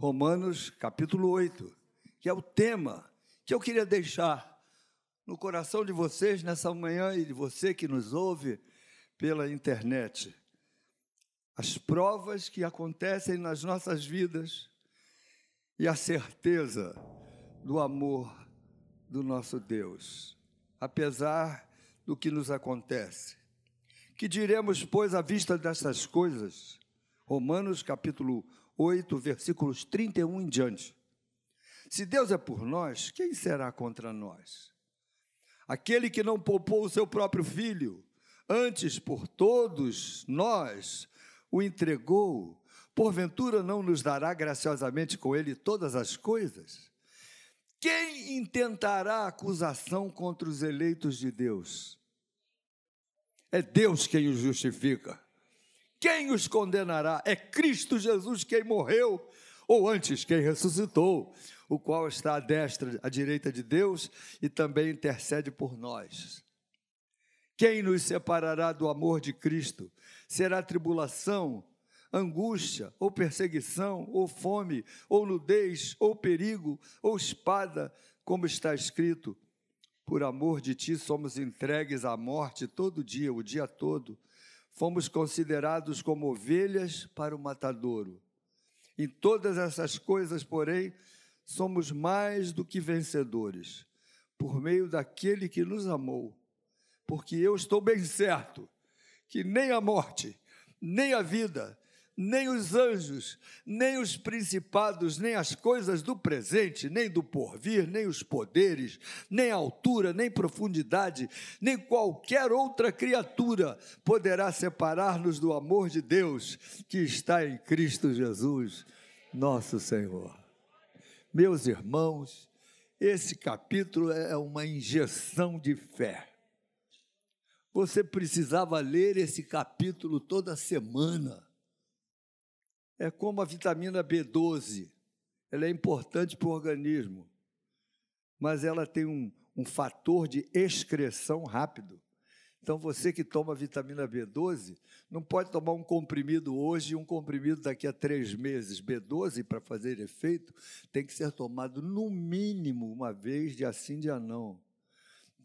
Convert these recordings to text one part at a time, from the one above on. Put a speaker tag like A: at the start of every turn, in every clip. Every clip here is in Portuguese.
A: Romanos capítulo 8, que é o tema que eu queria deixar no coração de vocês nessa manhã e de você que nos ouve pela internet. As provas que acontecem nas nossas vidas e a certeza do amor do nosso Deus, apesar do que nos acontece. Que diremos, pois, à vista dessas coisas? Romanos capítulo 8, versículos 31 em diante. Se Deus é por nós, quem será contra nós? Aquele que não poupou o seu próprio filho, antes por todos nós o entregou, porventura não nos dará graciosamente com ele todas as coisas? Quem intentará acusação contra os eleitos de Deus? É Deus quem os justifica. Quem os condenará? É Cristo Jesus quem morreu, ou antes, quem ressuscitou, o qual está à destra, à direita de Deus e também intercede por nós. Quem nos separará do amor de Cristo? Será tribulação, angústia, ou perseguição, ou fome, ou nudez, ou perigo, ou espada, como está escrito: Por amor de ti somos entregues à morte todo dia, o dia todo fomos considerados como ovelhas para o matadouro. Em todas essas coisas, porém, somos mais do que vencedores, por meio daquele que nos amou. Porque eu estou bem certo que nem a morte, nem a vida, nem os anjos, nem os principados, nem as coisas do presente, nem do porvir, nem os poderes, nem altura, nem profundidade, nem qualquer outra criatura poderá separar-nos do amor de Deus que está em Cristo Jesus, nosso Senhor. Meus irmãos, esse capítulo é uma injeção de fé. Você precisava ler esse capítulo toda semana é como a vitamina B12. Ela é importante para o organismo, mas ela tem um, um fator de excreção rápido. Então, você que toma vitamina B12, não pode tomar um comprimido hoje e um comprimido daqui a três meses. B12, para fazer efeito, tem que ser tomado no mínimo uma vez, de assim, de não.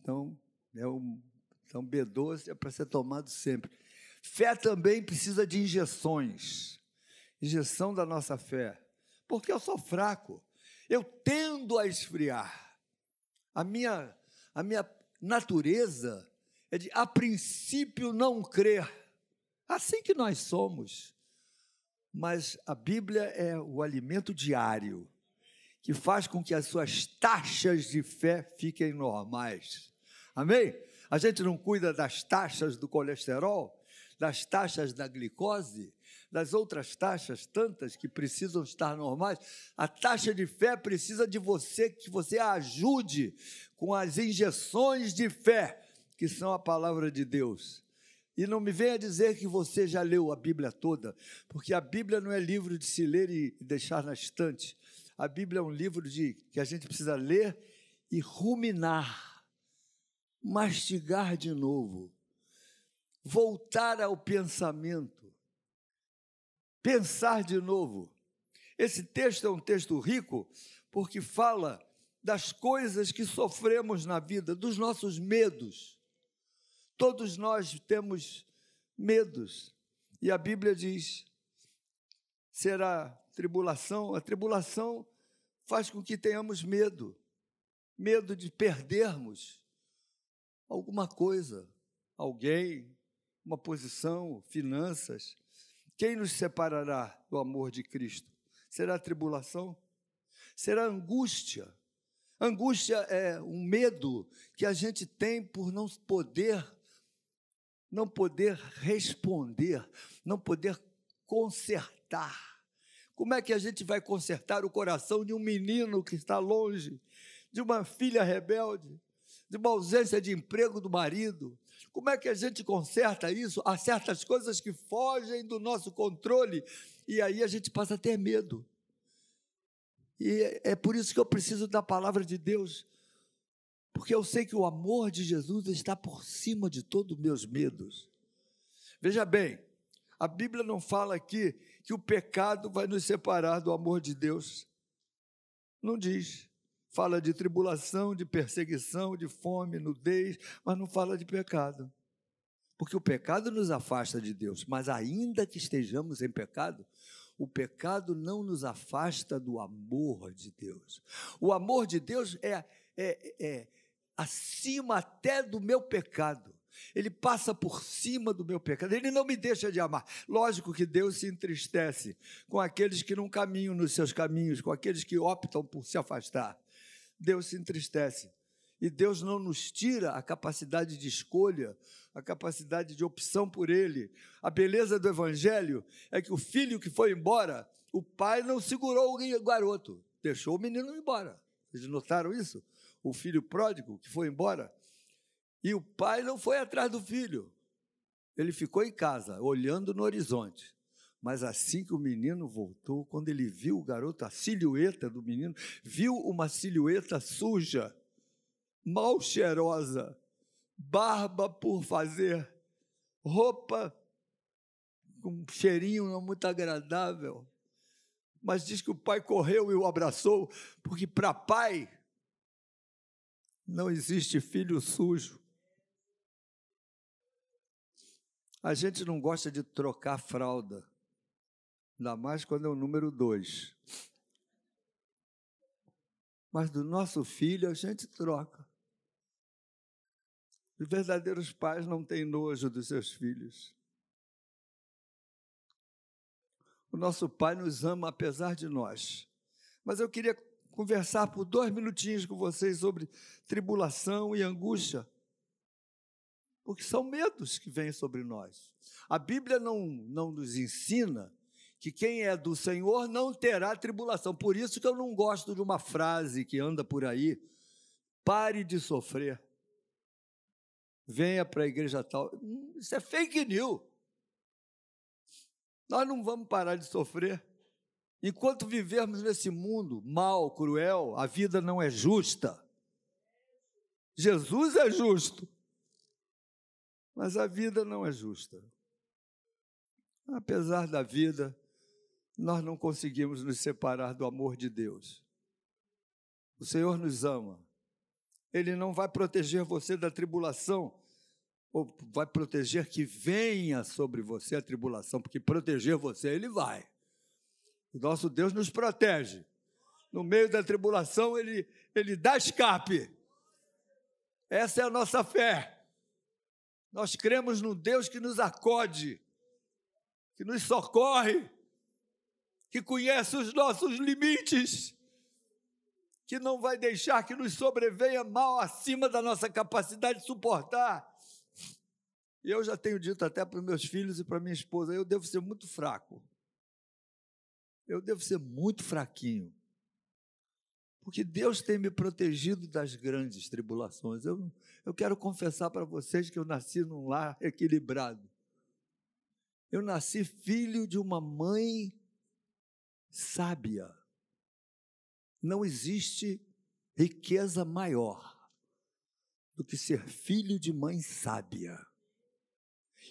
A: Então, é um, então B12 é para ser tomado sempre. Fé também precisa de injeções injeção da nossa fé, porque eu sou fraco, eu tendo a esfriar. A minha, a minha natureza é de, a princípio, não crer. Assim que nós somos. Mas a Bíblia é o alimento diário que faz com que as suas taxas de fé fiquem normais. Amém? A gente não cuida das taxas do colesterol, das taxas da glicose, das outras taxas, tantas que precisam estar normais, a taxa de fé precisa de você, que você a ajude com as injeções de fé, que são a palavra de Deus. E não me venha dizer que você já leu a Bíblia toda, porque a Bíblia não é livro de se ler e deixar na estante. A Bíblia é um livro de que a gente precisa ler e ruminar, mastigar de novo, voltar ao pensamento pensar de novo. Esse texto é um texto rico porque fala das coisas que sofremos na vida, dos nossos medos. Todos nós temos medos. E a Bíblia diz: será tribulação? A tribulação faz com que tenhamos medo, medo de perdermos alguma coisa, alguém, uma posição, finanças. Quem nos separará do amor de Cristo? Será tribulação? Será angústia? Angústia é um medo que a gente tem por não poder não poder responder, não poder consertar. Como é que a gente vai consertar o coração de um menino que está longe, de uma filha rebelde, de uma ausência de emprego do marido, como é que a gente conserta isso? Há certas coisas que fogem do nosso controle e aí a gente passa a ter medo. E é por isso que eu preciso da palavra de Deus, porque eu sei que o amor de Jesus está por cima de todos os meus medos. Veja bem, a Bíblia não fala aqui que o pecado vai nos separar do amor de Deus. Não diz. Fala de tribulação, de perseguição, de fome, nudez, mas não fala de pecado. Porque o pecado nos afasta de Deus, mas ainda que estejamos em pecado, o pecado não nos afasta do amor de Deus. O amor de Deus é, é, é acima até do meu pecado. Ele passa por cima do meu pecado. Ele não me deixa de amar. Lógico que Deus se entristece com aqueles que não caminham nos seus caminhos, com aqueles que optam por se afastar. Deus se entristece. E Deus não nos tira a capacidade de escolha, a capacidade de opção por Ele. A beleza do Evangelho é que o filho que foi embora, o pai não segurou o garoto, deixou o menino embora. Vocês notaram isso? O filho pródigo que foi embora, e o pai não foi atrás do filho. Ele ficou em casa, olhando no horizonte. Mas assim que o menino voltou, quando ele viu o garoto, a silhueta do menino, viu uma silhueta suja, mal cheirosa, barba por fazer, roupa com um cheirinho não muito agradável. Mas diz que o pai correu e o abraçou, porque para pai não existe filho sujo. A gente não gosta de trocar fralda, ainda mais quando é o número dois. Mas do nosso filho a gente troca. Os verdadeiros pais não têm nojo dos seus filhos. O nosso pai nos ama apesar de nós. Mas eu queria conversar por dois minutinhos com vocês sobre tribulação e angústia porque são medos que vêm sobre nós. A Bíblia não, não nos ensina que quem é do Senhor não terá tribulação. Por isso que eu não gosto de uma frase que anda por aí: pare de sofrer. Venha para a igreja tal. Isso é fake news. Nós não vamos parar de sofrer. Enquanto vivermos nesse mundo mal, cruel, a vida não é justa. Jesus é justo. Mas a vida não é justa. Apesar da vida, nós não conseguimos nos separar do amor de Deus. O Senhor nos ama. Ele não vai proteger você da tribulação, ou vai proteger que venha sobre você a tribulação, porque proteger você ele vai. O nosso Deus nos protege. No meio da tribulação, ele, ele dá escape. Essa é a nossa fé. Nós cremos no Deus que nos acode, que nos socorre, que conhece os nossos limites, que não vai deixar que nos sobrevenha mal acima da nossa capacidade de suportar. E eu já tenho dito até para meus filhos e para minha esposa: eu devo ser muito fraco. Eu devo ser muito fraquinho. Porque Deus tem me protegido das grandes tribulações. Eu, eu quero confessar para vocês que eu nasci num lar equilibrado. Eu nasci filho de uma mãe sábia. Não existe riqueza maior do que ser filho de mãe sábia.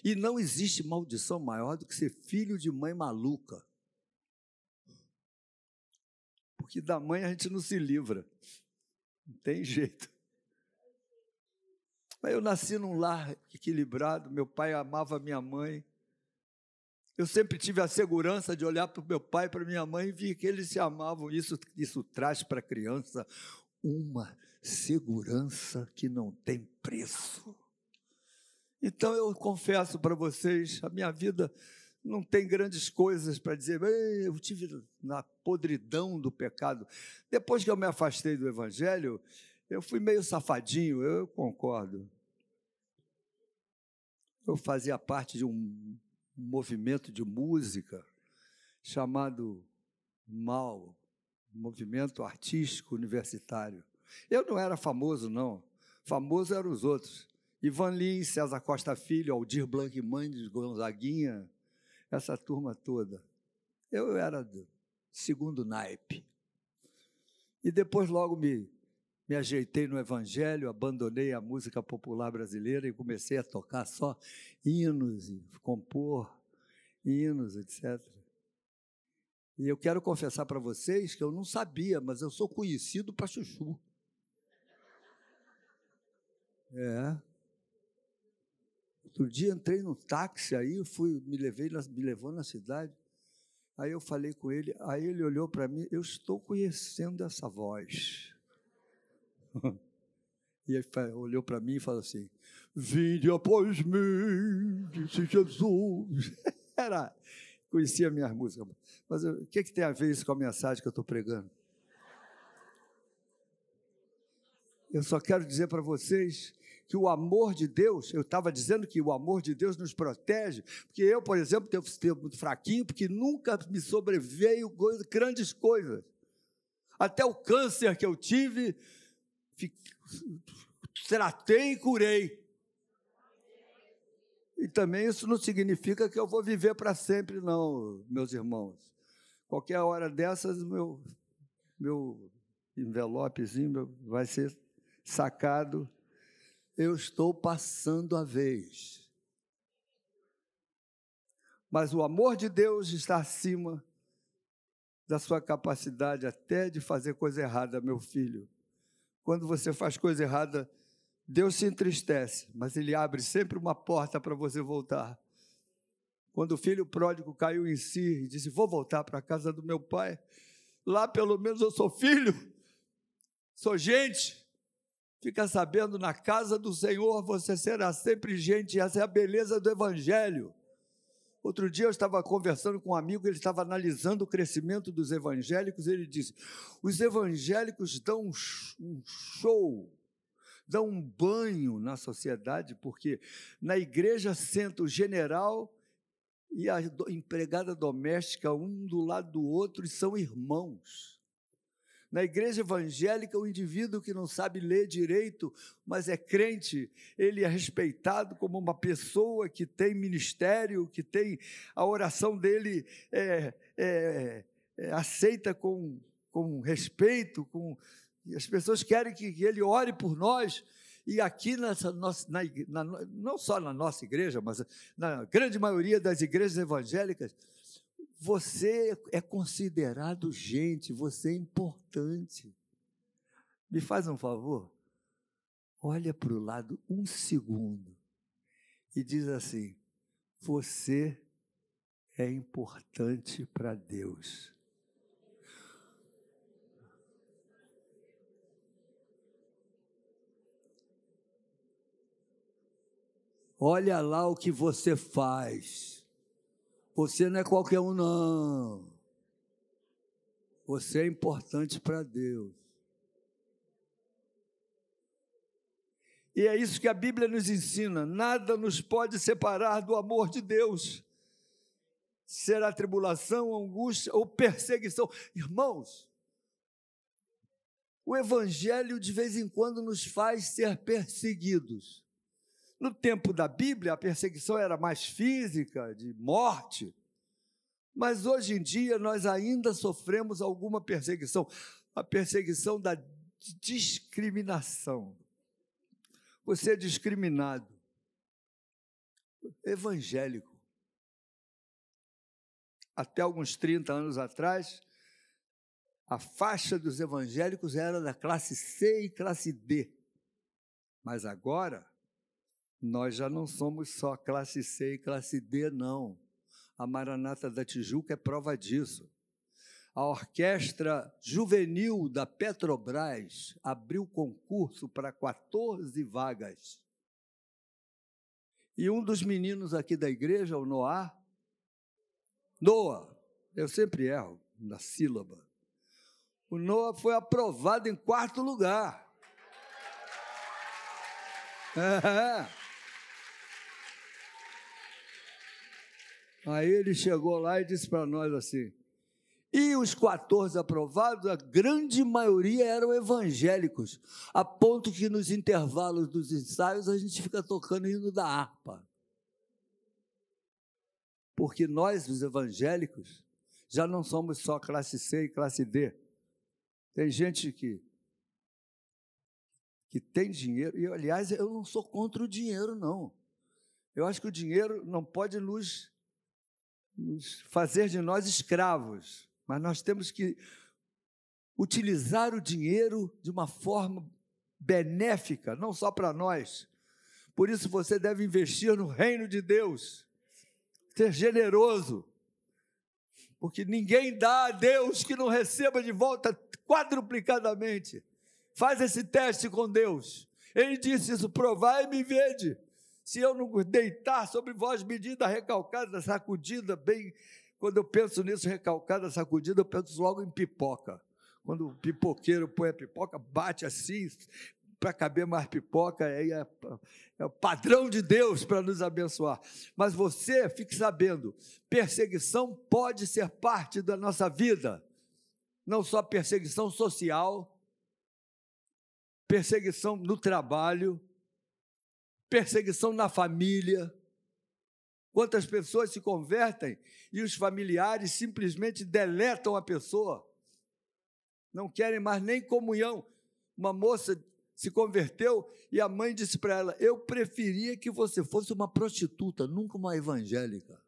A: E não existe maldição maior do que ser filho de mãe maluca porque da mãe a gente não se livra. Não tem jeito. Eu nasci num lar equilibrado, meu pai amava minha mãe. Eu sempre tive a segurança de olhar para o meu pai para minha mãe e ver que eles se amavam. Isso, isso traz para a criança uma segurança que não tem preço. Então eu confesso para vocês, a minha vida não tem grandes coisas para dizer, eu tive na podridão do pecado. Depois que eu me afastei do Evangelho, eu fui meio safadinho, eu concordo. Eu fazia parte de um movimento de música chamado MAL, Movimento Artístico Universitário. Eu não era famoso, não. Famoso eram os outros. Ivan Lins, César Costa Filho, Aldir Blanc Mendes, Gonzaguinha, essa turma toda. Eu era do segundo naipe. E depois logo me, me ajeitei no evangelho, abandonei a música popular brasileira e comecei a tocar só hinos compor hinos, etc. E eu quero confessar para vocês que eu não sabia, mas eu sou conhecido para chuchu. É. Outro dia entrei no táxi aí, fui, me levei, me levou na cidade. Aí eu falei com ele, aí ele olhou para mim, eu estou conhecendo essa voz. E ele olhou para mim e falou assim: Vinde após mim, disse Jesus. Era, conhecia minhas músicas. Mas o que, que tem a ver isso com a mensagem que eu estou pregando? Eu só quero dizer para vocês que o amor de Deus, eu estava dizendo que o amor de Deus nos protege, porque eu, por exemplo, tenho sido muito fraquinho, porque nunca me sobreveio grandes coisas. Até o câncer que eu tive, tratei e curei. E também isso não significa que eu vou viver para sempre, não, meus irmãos. Qualquer hora dessas, meu, meu envelopezinho vai ser sacado. Eu estou passando a vez. Mas o amor de Deus está acima da sua capacidade até de fazer coisa errada, meu filho. Quando você faz coisa errada, Deus se entristece, mas Ele abre sempre uma porta para você voltar. Quando o filho pródigo caiu em si e disse: Vou voltar para a casa do meu pai, lá pelo menos eu sou filho, sou gente. Fica sabendo, na casa do Senhor você será sempre gente, essa é a beleza do Evangelho. Outro dia eu estava conversando com um amigo, ele estava analisando o crescimento dos evangélicos, ele disse: os evangélicos dão um show, dão um banho na sociedade, porque na igreja senta o general e a empregada doméstica, um do lado do outro, e são irmãos. Na igreja evangélica, o indivíduo que não sabe ler direito, mas é crente, ele é respeitado como uma pessoa que tem ministério, que tem a oração dele é, é, é aceita com, com respeito, com, as pessoas querem que, que ele ore por nós. E aqui, nessa nossa, na, na, não só na nossa igreja, mas na grande maioria das igrejas evangélicas, você é considerado gente, você é importante. Me faz um favor? Olha para o lado um segundo e diz assim: Você é importante para Deus. Olha lá o que você faz. Você não é qualquer um, não. Você é importante para Deus. E é isso que a Bíblia nos ensina: nada nos pode separar do amor de Deus. Será tribulação, angústia ou perseguição. Irmãos, o Evangelho de vez em quando nos faz ser perseguidos. No tempo da Bíblia, a perseguição era mais física, de morte. Mas hoje em dia nós ainda sofremos alguma perseguição, a perseguição da discriminação. Você é discriminado. Evangélico. Até alguns 30 anos atrás, a faixa dos evangélicos era da classe C e classe D. Mas agora, nós já não somos só classe C e classe D, não. A Maranata da Tijuca é prova disso. A orquestra juvenil da Petrobras abriu concurso para 14 vagas. E um dos meninos aqui da igreja, o Noah, Noah, eu sempre erro na sílaba. O Noah foi aprovado em quarto lugar. É. Aí ele chegou lá e disse para nós assim: e os 14 aprovados, a grande maioria eram evangélicos, a ponto que nos intervalos dos ensaios a gente fica tocando hino da harpa. Porque nós, os evangélicos, já não somos só classe C e classe D. Tem gente que que tem dinheiro, e aliás, eu não sou contra o dinheiro, não. Eu acho que o dinheiro não pode nos fazer de nós escravos. Mas nós temos que utilizar o dinheiro de uma forma benéfica, não só para nós. Por isso você deve investir no reino de Deus, ser generoso, porque ninguém dá a Deus que não receba de volta quadruplicadamente. Faz esse teste com Deus. Ele disse isso: provai e me vede. Se eu não deitar sobre vós medida recalcada, sacudida, bem. Quando eu penso nisso, recalcada, sacudida, eu penso logo em pipoca. Quando o pipoqueiro põe a pipoca, bate assim, para caber mais pipoca, aí é, é o padrão de Deus para nos abençoar. Mas você fique sabendo: perseguição pode ser parte da nossa vida, não só perseguição social, perseguição no trabalho, perseguição na família. Quantas pessoas se convertem e os familiares simplesmente deletam a pessoa, não querem mais nem comunhão. Uma moça se converteu e a mãe disse para ela: Eu preferia que você fosse uma prostituta, nunca uma evangélica.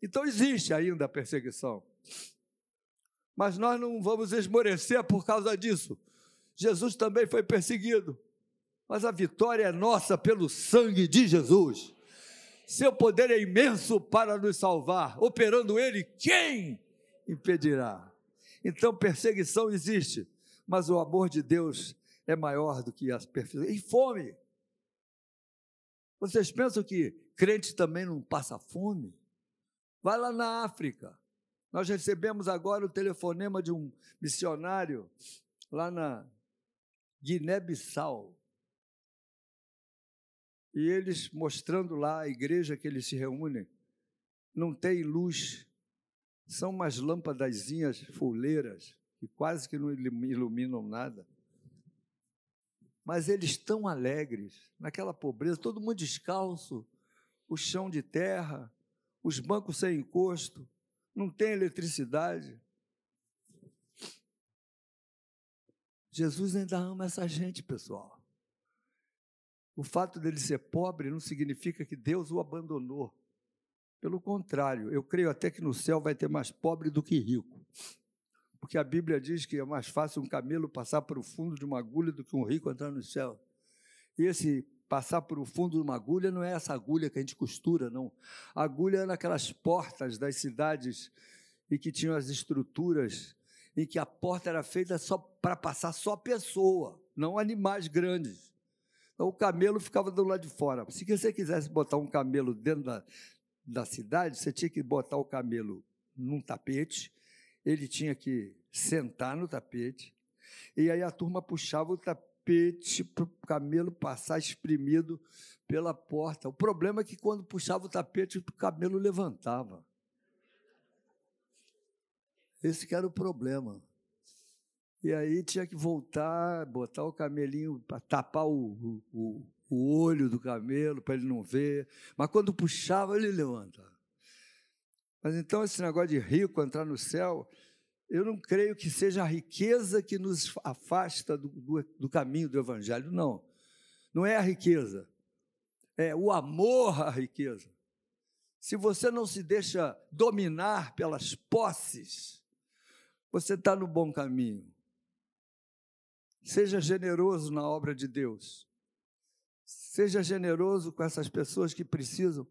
A: Então existe ainda a perseguição. Mas nós não vamos esmorecer por causa disso. Jesus também foi perseguido, mas a vitória é nossa pelo sangue de Jesus. Seu poder é imenso para nos salvar, operando Ele, quem impedirá? Então, perseguição existe, mas o amor de Deus é maior do que as perseguições. E fome. Vocês pensam que crente também não passa fome? Vai lá na África. Nós recebemos agora o telefonema de um missionário lá na Guiné-Bissau. E eles mostrando lá a igreja que eles se reúnem, não tem luz, são umas lâmpadazinhas fuleiras que quase que não iluminam nada. Mas eles estão alegres, naquela pobreza, todo mundo descalço, o chão de terra, os bancos sem encosto, não tem eletricidade. Jesus ainda ama essa gente, pessoal. O fato dele ser pobre não significa que Deus o abandonou. Pelo contrário, eu creio até que no céu vai ter mais pobre do que rico. Porque a Bíblia diz que é mais fácil um camelo passar por o fundo de uma agulha do que um rico entrar no céu. E esse passar por o fundo de uma agulha não é essa agulha que a gente costura, não. A agulha é naquelas portas das cidades e que tinham as estruturas em que a porta era feita só para passar só pessoa, não animais grandes. Então, o camelo ficava do lado de fora. Se você quisesse botar um camelo dentro da, da cidade, você tinha que botar o camelo num tapete, ele tinha que sentar no tapete, e aí a turma puxava o tapete para o camelo passar espremido pela porta. O problema é que quando puxava o tapete, o camelo levantava. Esse era o problema. E aí tinha que voltar, botar o camelinho para tapar o, o, o olho do camelo para ele não ver. Mas quando puxava, ele levantava. Mas então esse negócio de rico entrar no céu, eu não creio que seja a riqueza que nos afasta do, do, do caminho do Evangelho, não. Não é a riqueza, é o amor à riqueza. Se você não se deixa dominar pelas posses, você está no bom caminho. Seja generoso na obra de Deus. Seja generoso com essas pessoas que precisam.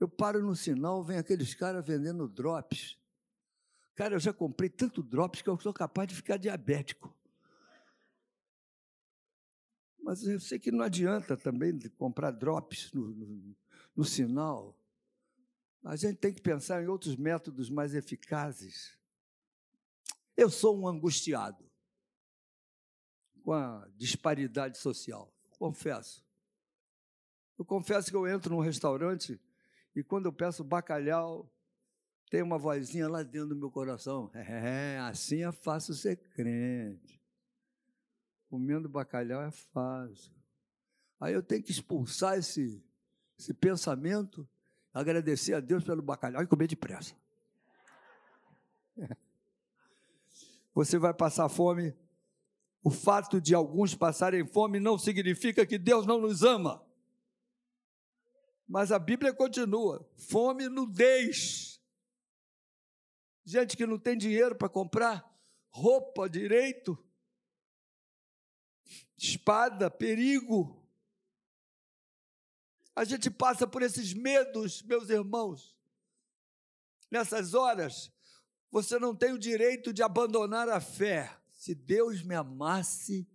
A: Eu paro no sinal, vem aqueles caras vendendo drops. Cara, eu já comprei tanto drops que eu sou capaz de ficar diabético. Mas eu sei que não adianta também comprar drops no, no, no sinal. A gente tem que pensar em outros métodos mais eficazes. Eu sou um angustiado com a disparidade social, confesso. Eu confesso que eu entro num restaurante e quando eu peço bacalhau, tem uma vozinha lá dentro do meu coração. É, assim é fácil ser crente. Comendo bacalhau é fácil. Aí eu tenho que expulsar esse, esse pensamento, agradecer a Deus pelo bacalhau e comer depressa. você vai passar fome. O fato de alguns passarem fome não significa que Deus não nos ama. Mas a Bíblia continua: fome e nudez. gente que não tem dinheiro para comprar roupa direito, espada, perigo. A gente passa por esses medos, meus irmãos. Nessas horas, você não tem o direito de abandonar a fé. Se Deus me amasse,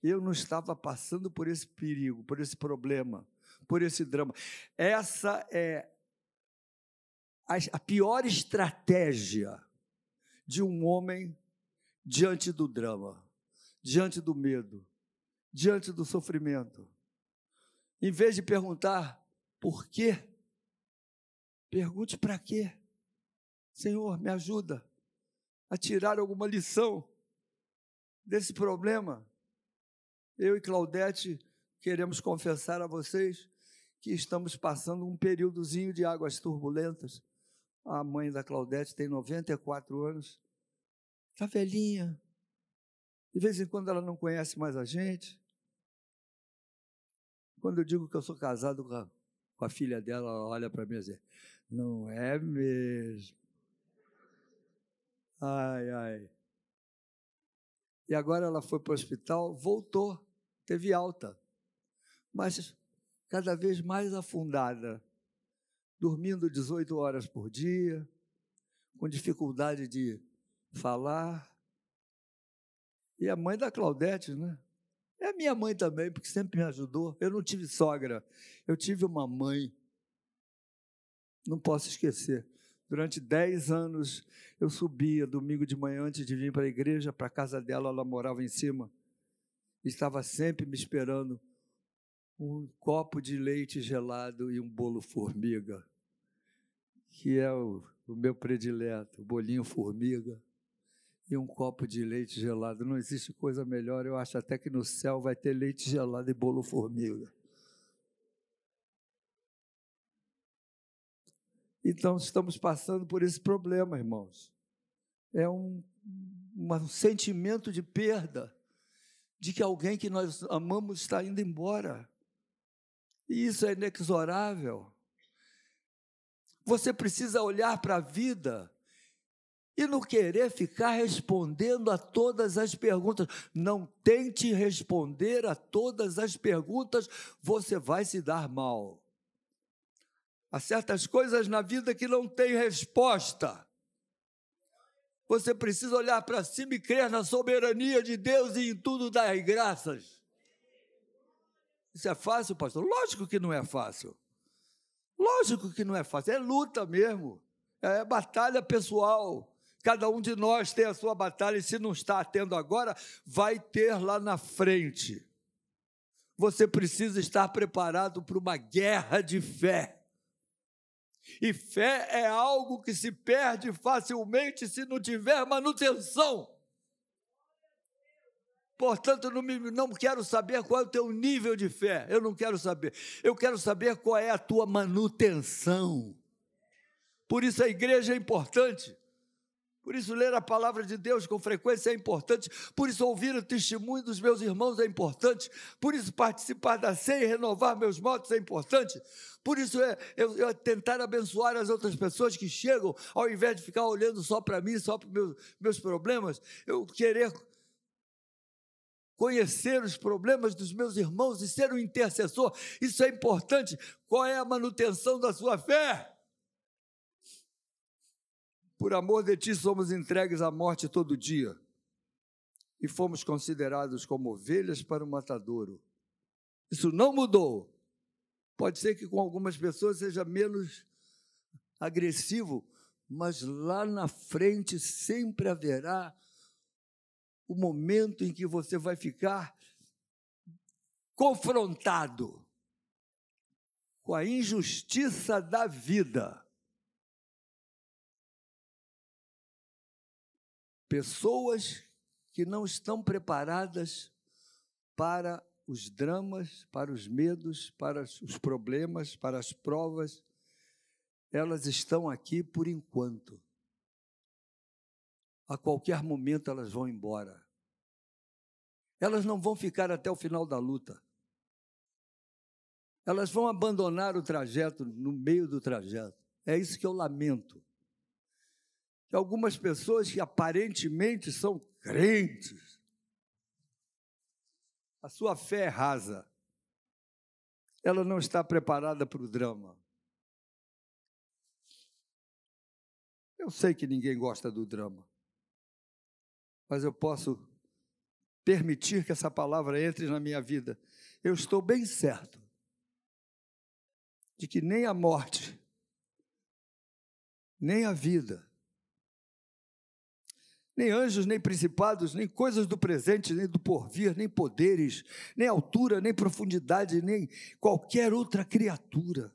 A: eu não estava passando por esse perigo, por esse problema, por esse drama. Essa é a pior estratégia de um homem diante do drama, diante do medo, diante do sofrimento. Em vez de perguntar por quê, pergunte para quê. Senhor, me ajuda a tirar alguma lição desse problema. Eu e Claudete queremos confessar a vocês que estamos passando um períodozinho de águas turbulentas. A mãe da Claudete tem 94 anos, está velhinha. De vez em quando ela não conhece mais a gente. Quando eu digo que eu sou casado com a, com a filha dela, ela olha para mim e diz: Não é mesmo. Ai, ai. E agora ela foi para o hospital, voltou, teve alta, mas cada vez mais afundada, dormindo 18 horas por dia, com dificuldade de falar. E a mãe da Claudete, né? É minha mãe também, porque sempre me ajudou. Eu não tive sogra, eu tive uma mãe. Não posso esquecer. Durante dez anos eu subia domingo de manhã antes de vir para a igreja, para a casa dela, ela morava em cima. Estava sempre me esperando um copo de leite gelado e um bolo formiga, que é o, o meu predileto, o bolinho formiga e um copo de leite gelado. Não existe coisa melhor, eu acho até que no céu vai ter leite gelado e bolo formiga. Então, estamos passando por esse problema, irmãos. É um, um sentimento de perda, de que alguém que nós amamos está indo embora. E isso é inexorável. Você precisa olhar para a vida e não querer ficar respondendo a todas as perguntas. Não tente responder a todas as perguntas, você vai se dar mal. Há certas coisas na vida que não tem resposta. Você precisa olhar para cima e crer na soberania de Deus e em tudo dar graças. Isso é fácil, pastor? Lógico que não é fácil. Lógico que não é fácil. É luta mesmo. É batalha pessoal. Cada um de nós tem a sua batalha e se não está tendo agora, vai ter lá na frente. Você precisa estar preparado para uma guerra de fé. E fé é algo que se perde facilmente se não tiver manutenção. Portanto, não, me, não quero saber qual é o teu nível de fé. Eu não quero saber. Eu quero saber qual é a tua manutenção. Por isso a igreja é importante. Por isso, ler a palavra de Deus com frequência é importante. Por isso, ouvir o testemunho dos meus irmãos é importante. Por isso, participar da ceia e renovar meus motos é importante. Por isso, é, eu, eu tentar abençoar as outras pessoas que chegam, ao invés de ficar olhando só para mim, só para os meus, meus problemas, eu querer conhecer os problemas dos meus irmãos e ser um intercessor. Isso é importante. Qual é a manutenção da sua fé? Por amor de ti somos entregues à morte todo dia e fomos considerados como ovelhas para o matadouro. Isso não mudou. Pode ser que com algumas pessoas seja menos agressivo, mas lá na frente sempre haverá o momento em que você vai ficar confrontado com a injustiça da vida. Pessoas que não estão preparadas para os dramas, para os medos, para os problemas, para as provas, elas estão aqui por enquanto. A qualquer momento elas vão embora. Elas não vão ficar até o final da luta. Elas vão abandonar o trajeto no meio do trajeto. É isso que eu lamento. De algumas pessoas que aparentemente são crentes. A sua fé é rasa. Ela não está preparada para o drama. Eu sei que ninguém gosta do drama, mas eu posso permitir que essa palavra entre na minha vida. Eu estou bem certo de que nem a morte, nem a vida, nem anjos, nem principados, nem coisas do presente, nem do porvir, nem poderes, nem altura, nem profundidade, nem qualquer outra criatura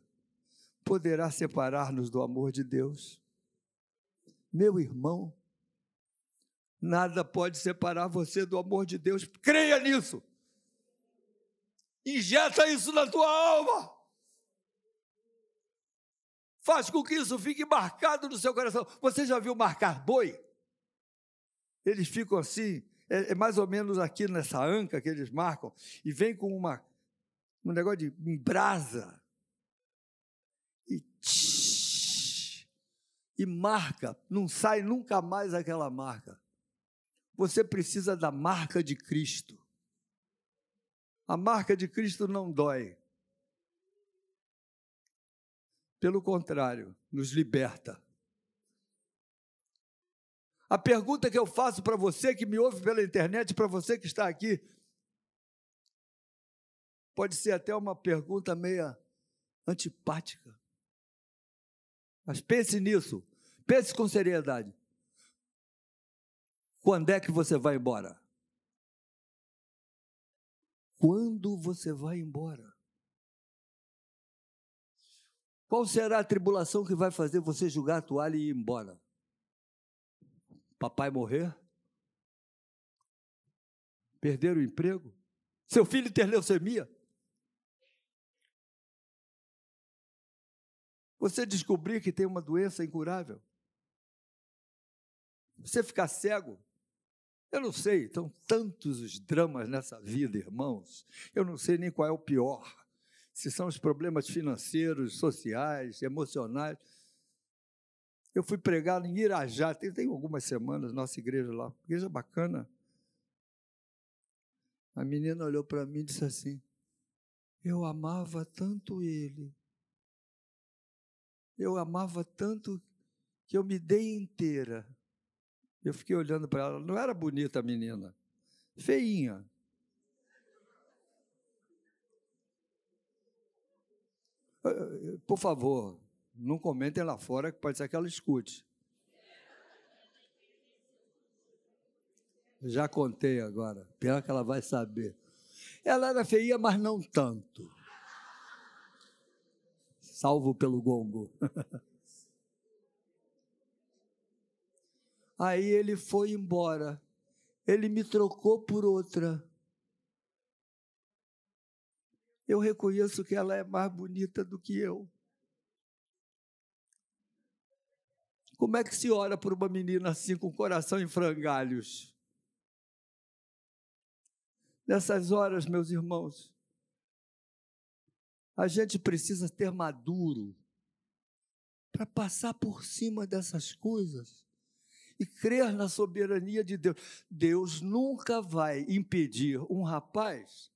A: poderá separar-nos do amor de Deus. Meu irmão, nada pode separar você do amor de Deus, creia nisso. Injeta isso na tua alma. Faz com que isso fique marcado no seu coração. Você já viu marcar boi? Eles ficam assim, é, é mais ou menos aqui nessa anca que eles marcam, e vem com uma, um negócio de brasa. E, tsh, e marca, não sai nunca mais aquela marca. Você precisa da marca de Cristo. A marca de Cristo não dói. Pelo contrário, nos liberta. A pergunta que eu faço para você que me ouve pela internet, para você que está aqui, pode ser até uma pergunta meia antipática. Mas pense nisso, pense com seriedade. Quando é que você vai embora? Quando você vai embora? Qual será a tribulação que vai fazer você jogar a toalha e ir embora? Papai morrer? Perder o emprego? Seu filho ter leucemia? Você descobrir que tem uma doença incurável? Você ficar cego? Eu não sei, são tantos os dramas nessa vida, irmãos. Eu não sei nem qual é o pior. Se são os problemas financeiros, sociais, emocionais. Eu fui pregar em Irajá, tem, tem algumas semanas, nossa igreja lá, igreja bacana. A menina olhou para mim e disse assim: Eu amava tanto ele, eu amava tanto que eu me dei inteira. Eu fiquei olhando para ela, não era bonita a menina, feinha. Eh, eh, por favor, não comentem lá fora, que pode ser que ela escute. Já contei agora, pior que ela vai saber. Ela era feia, mas não tanto. Salvo pelo gongo. Aí ele foi embora. Ele me trocou por outra. Eu reconheço que ela é mais bonita do que eu. Como é que se ora por uma menina assim, com o coração em frangalhos? Nessas horas, meus irmãos, a gente precisa ter maduro para passar por cima dessas coisas e crer na soberania de Deus. Deus nunca vai impedir um rapaz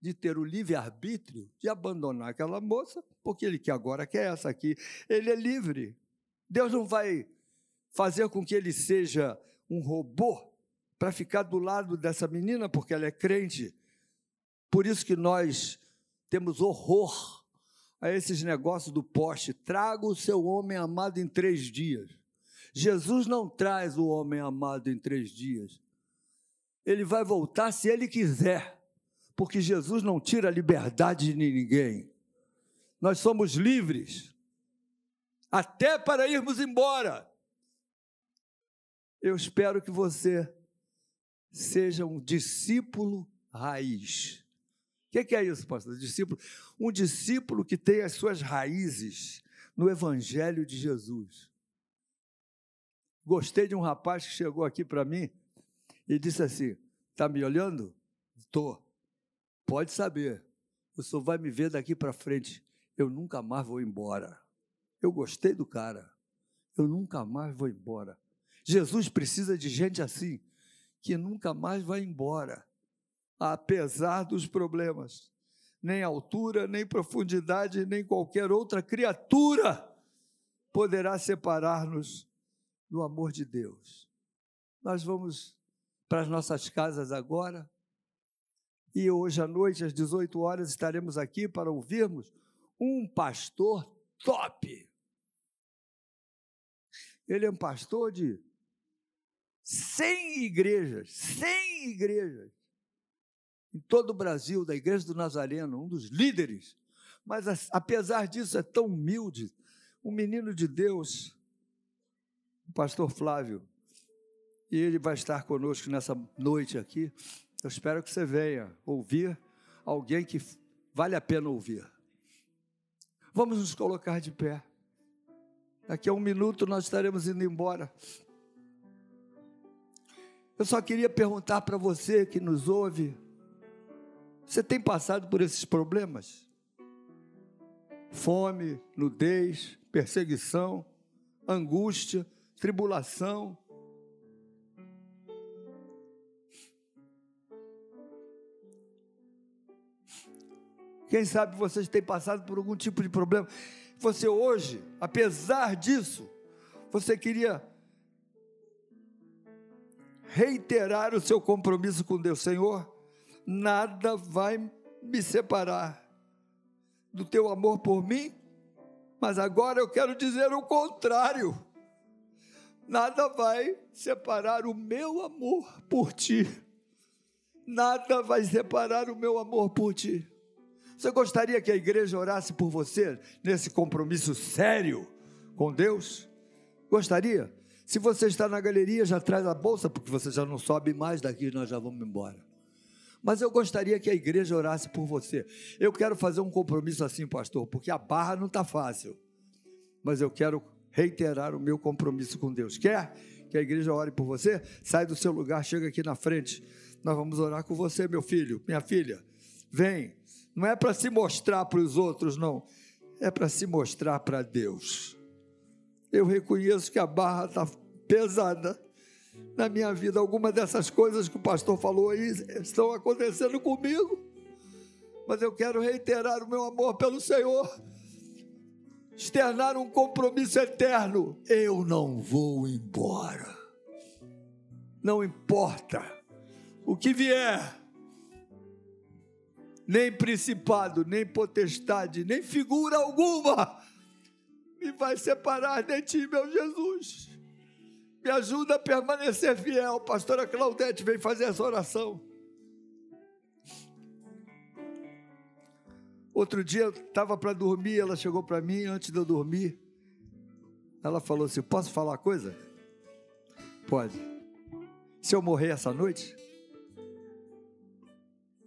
A: de ter o livre-arbítrio de abandonar aquela moça, porque ele que agora quer essa aqui. Ele é livre. Deus não vai fazer com que ele seja um robô para ficar do lado dessa menina porque ela é crente. Por isso que nós temos horror a esses negócios do poste. Traga o seu homem amado em três dias. Jesus não traz o homem amado em três dias. Ele vai voltar se ele quiser, porque Jesus não tira a liberdade de ninguém. Nós somos livres até para irmos embora. Eu espero que você seja um discípulo raiz. O que é isso, pastor? Discípulo? Um discípulo que tem as suas raízes no Evangelho de Jesus. Gostei de um rapaz que chegou aqui para mim e disse assim: Está me olhando? Estou. Pode saber, o senhor vai me ver daqui para frente. Eu nunca mais vou embora. Eu gostei do cara. Eu nunca mais vou embora. Jesus precisa de gente assim, que nunca mais vai embora, apesar dos problemas. Nem altura, nem profundidade, nem qualquer outra criatura poderá separar-nos do amor de Deus. Nós vamos para as nossas casas agora. E hoje à noite, às 18 horas, estaremos aqui para ouvirmos um pastor top. Ele é um pastor de 100 igrejas, 100 igrejas, em todo o Brasil, da Igreja do Nazareno, um dos líderes. Mas, apesar disso, é tão humilde, um menino de Deus, o pastor Flávio, e ele vai estar conosco nessa noite aqui. Eu espero que você venha ouvir alguém que vale a pena ouvir. Vamos nos colocar de pé. Daqui a um minuto nós estaremos indo embora. Eu só queria perguntar para você que nos ouve: você tem passado por esses problemas? Fome, nudez, perseguição, angústia, tribulação. Quem sabe vocês têm passado por algum tipo de problema. Você hoje, apesar disso, você queria reiterar o seu compromisso com Deus, Senhor, nada vai me separar do teu amor por mim, mas agora eu quero dizer o contrário. Nada vai separar o meu amor por ti. Nada vai separar o meu amor por ti. Você gostaria que a igreja orasse por você nesse compromisso sério com Deus? Gostaria? Se você está na galeria, já traz a bolsa, porque você já não sobe mais daqui, nós já vamos embora. Mas eu gostaria que a igreja orasse por você. Eu quero fazer um compromisso assim, pastor, porque a barra não está fácil. Mas eu quero reiterar o meu compromisso com Deus. Quer que a igreja ore por você? Sai do seu lugar, chega aqui na frente. Nós vamos orar com você, meu filho, minha filha. Vem. Não é para se mostrar para os outros, não. É para se mostrar para Deus. Eu reconheço que a barra está pesada na minha vida. Algumas dessas coisas que o pastor falou aí estão acontecendo comigo. Mas eu quero reiterar o meu amor pelo Senhor, externar um compromisso eterno. Eu não vou embora. Não importa o que vier nem principado, nem potestade, nem figura alguma me vai separar de ti, meu Jesus. Me ajuda a permanecer fiel. Pastora Claudete vem fazer essa oração. Outro dia eu estava para dormir, ela chegou para mim antes de eu dormir. Ela falou assim: Posso falar coisa? Pode. Se eu morrer essa noite,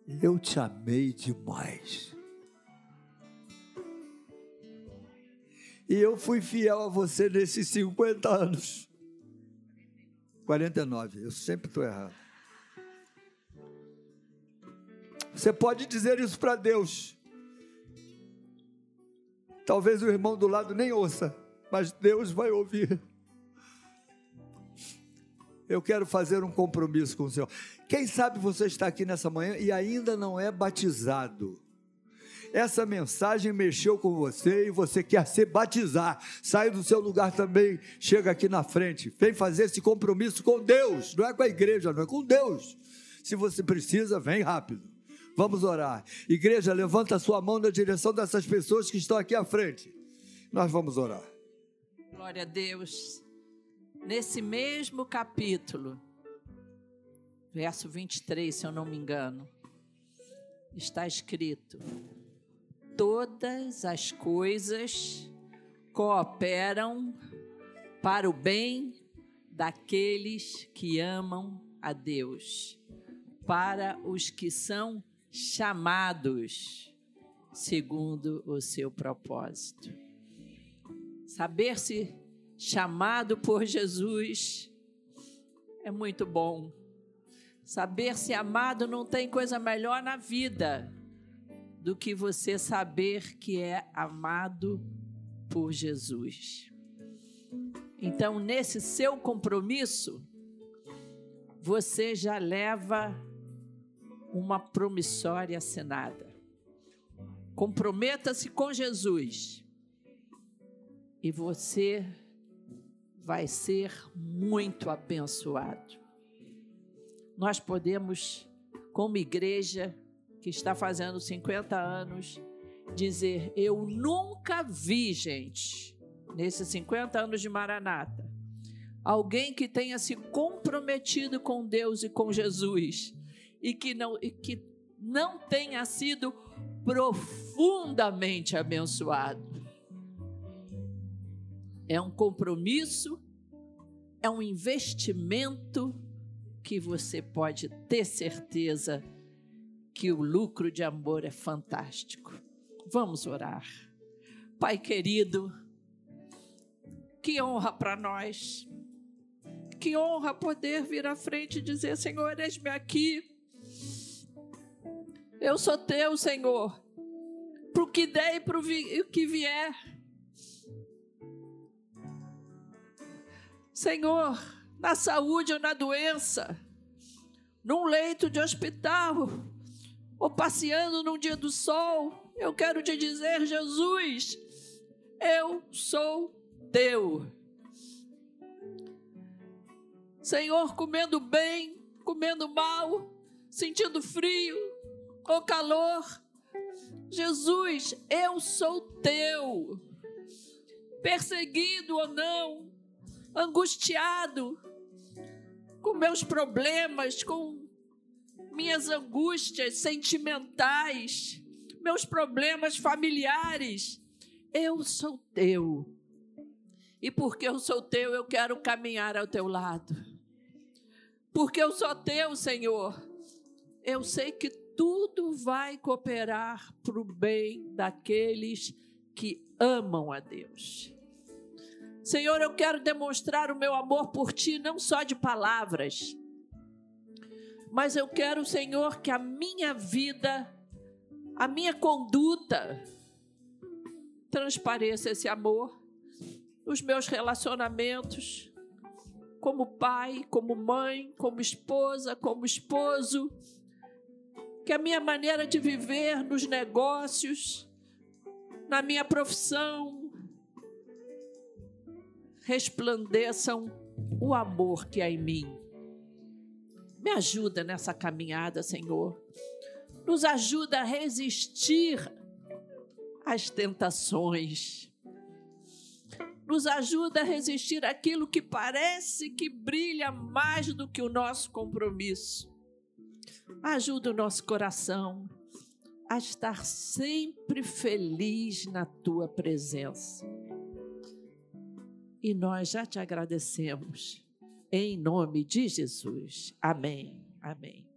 A: eu te amei demais. E eu fui fiel a você nesses 50 anos. 49, eu sempre estou errado. Você pode dizer isso para Deus. Talvez o irmão do lado nem ouça, mas Deus vai ouvir. Eu quero fazer um compromisso com o Senhor. Quem sabe você está aqui nessa manhã e ainda não é batizado. Essa mensagem mexeu com você e você quer se batizar. Sai do seu lugar também, chega aqui na frente. Vem fazer esse compromisso com Deus, não é com a igreja, não é com Deus. Se você precisa, vem rápido. Vamos orar. Igreja, levanta a sua mão na direção dessas pessoas que estão aqui à frente. Nós vamos orar.
B: Glória a Deus nesse mesmo capítulo, verso 23, se eu não me engano, está escrito: Todas as coisas cooperam para o bem daqueles que amam a Deus, para os que são chamados segundo o seu propósito. Saber-se chamado por Jesus, é muito bom. Saber-se amado não tem coisa melhor na vida do que você saber que é amado por Jesus. Então, nesse seu compromisso, você já leva uma promissória assinada. Comprometa-se com Jesus e você vai ser muito abençoado. Nós podemos, como igreja que está fazendo 50 anos, dizer: Eu nunca vi, gente, nesses 50 anos de Maranata, alguém que tenha se comprometido com Deus e com Jesus e que não, e que não tenha sido profundamente abençoado. É um compromisso, é um investimento que você pode ter certeza que o lucro de amor é fantástico. Vamos orar. Pai querido, que honra para nós. Que honra poder vir à frente e dizer: Senhor, eis-me aqui. Eu sou teu, Senhor. Para o que der e para o que vier. Senhor, na saúde ou na doença, num leito de hospital, ou passeando num dia do sol, eu quero te dizer, Jesus, eu sou teu. Senhor, comendo bem, comendo mal, sentindo frio ou calor, Jesus, eu sou teu. Perseguido ou não, angustiado, com meus problemas, com minhas angústias sentimentais, meus problemas familiares. Eu sou teu. E porque eu sou teu, eu quero caminhar ao teu lado. Porque eu sou teu, Senhor. Eu sei que tudo vai cooperar para o bem daqueles que amam a Deus. Senhor, eu quero demonstrar o meu amor por ti, não só de palavras, mas eu quero, Senhor, que a minha vida, a minha conduta, transpareça esse amor, os meus relacionamentos, como pai, como mãe, como esposa, como esposo, que a minha maneira de viver nos negócios, na minha profissão, resplandeçam o amor que há em mim. Me ajuda nessa caminhada, Senhor. Nos ajuda a resistir às tentações. Nos ajuda a resistir àquilo que parece que brilha mais do que o nosso compromisso. Ajuda o nosso coração a estar sempre feliz na tua presença. E nós já te agradecemos em nome de Jesus. Amém. Amém.